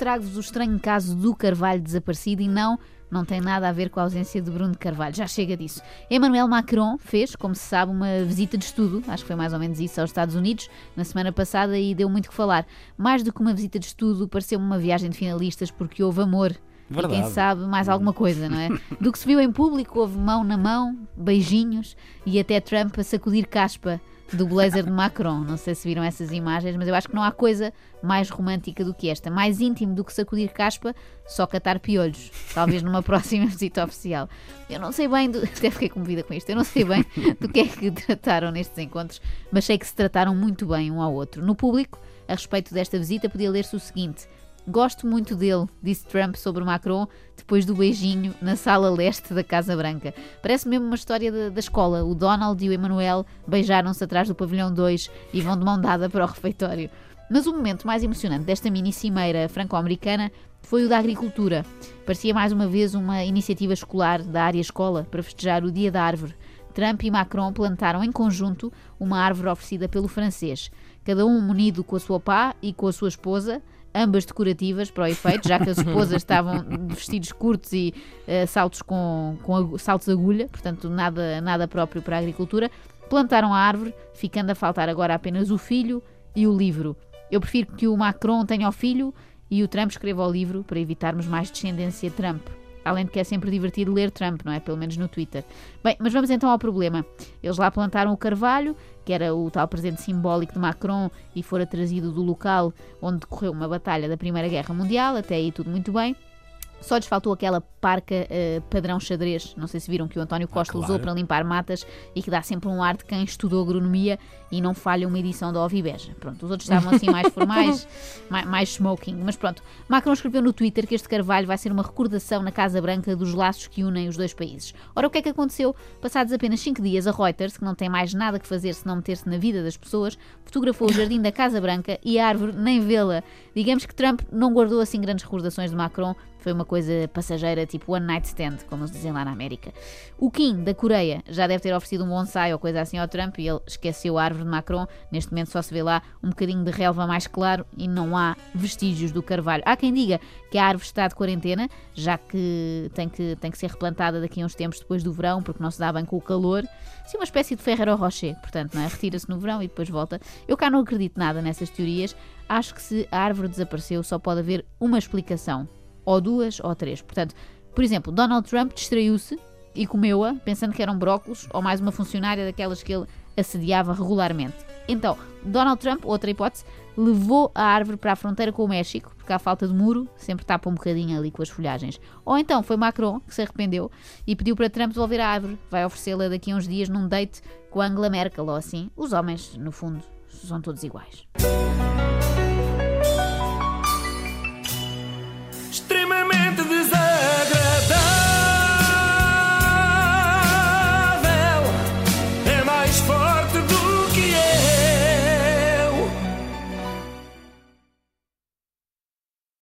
trago-vos o estranho caso do Carvalho desaparecido e não não tem nada a ver com a ausência de Bruno de Carvalho, já chega disso. Emmanuel Macron fez, como se sabe, uma visita de estudo, acho que foi mais ou menos isso, aos Estados Unidos, na semana passada e deu muito que falar. Mais do que uma visita de estudo, pareceu-me uma viagem de finalistas porque houve amor. Verdade. E quem sabe mais alguma coisa, não é? Do que se viu em público, houve mão na mão, beijinhos e até Trump a sacudir caspa do blazer de Macron. Não sei se viram essas imagens, mas eu acho que não há coisa mais romântica do que esta. Mais íntimo do que sacudir caspa, só catar piolhos. Talvez numa próxima visita oficial. Eu não sei bem, do... até fiquei comovida com isto, eu não sei bem do que é que trataram nestes encontros, mas sei que se trataram muito bem um ao outro. No público, a respeito desta visita, podia ler-se o seguinte. Gosto muito dele, disse Trump sobre Macron depois do beijinho na sala leste da Casa Branca. Parece mesmo uma história da, da escola. O Donald e o Emmanuel beijaram-se atrás do pavilhão 2 e vão de mão dada para o refeitório. Mas o momento mais emocionante desta mini cimeira franco-americana foi o da agricultura. Parecia mais uma vez uma iniciativa escolar da área escola para festejar o Dia da Árvore. Trump e Macron plantaram em conjunto uma árvore oferecida pelo francês, cada um munido com a sua pá e com a sua esposa, ambas decorativas para o efeito, já que as esposas estavam vestidos curtos e uh, saltos com, com saltos agulha, portanto nada, nada próprio para a agricultura. Plantaram a árvore, ficando a faltar agora apenas o filho e o livro. Eu prefiro que o Macron tenha o filho e o Trump escreva o livro para evitarmos mais descendência Trump. Além de que é sempre divertido ler Trump, não é? Pelo menos no Twitter. Bem, mas vamos então ao problema. Eles lá plantaram o carvalho, que era o tal presente simbólico de Macron e fora trazido do local onde decorreu uma batalha da Primeira Guerra Mundial. Até aí tudo muito bem. Só lhes faltou aquela parca uh, padrão xadrez, não sei se viram que o António Costa ah, claro. usou para limpar matas e que dá sempre um ar de quem estudou agronomia e não falha uma edição da Ovibeja. Pronto, os outros estavam assim mais formais, mais, mais, smoking. Mas pronto, Macron escreveu no Twitter que este carvalho vai ser uma recordação na Casa Branca dos laços que unem os dois países. Ora, o que é que aconteceu? Passados apenas 5 dias, a Reuters, que não tem mais nada que fazer se não meter-se na vida das pessoas, fotografou o jardim da Casa Branca e a árvore nem vê-la. Digamos que Trump não guardou assim grandes recordações de Macron, foi uma coisa passageira, tipo one night stand, como eles dizem lá na América. O Kim, da Coreia, já deve ter oferecido um bonsai ou coisa assim ao Trump e ele esqueceu a árvore de Macron. Neste momento só se vê lá um bocadinho de relva mais claro e não há vestígios do carvalho. Há quem diga que a árvore está de quarentena, já que tem que, tem que ser replantada daqui a uns tempos depois do verão, porque não se dá bem com o calor. Sim, uma espécie de Ferrero Rocher, portanto, não é? Retira-se no verão e depois volta. Eu cá não acredito nada nessas teorias. Acho que se a árvore desapareceu, só pode haver uma explicação ou duas, ou três. Portanto, por exemplo, Donald Trump distraiu-se e comeu-a, pensando que eram brócolos ou mais uma funcionária daquelas que ele assediava regularmente. Então, Donald Trump, outra hipótese, levou a árvore para a fronteira com o México, porque à falta de muro sempre tapa um bocadinho ali com as folhagens. Ou então foi Macron que se arrependeu e pediu para Trump devolver a árvore. Vai oferecê-la daqui a uns dias num date com Angela Merkel ou assim. Os homens, no fundo, são todos iguais.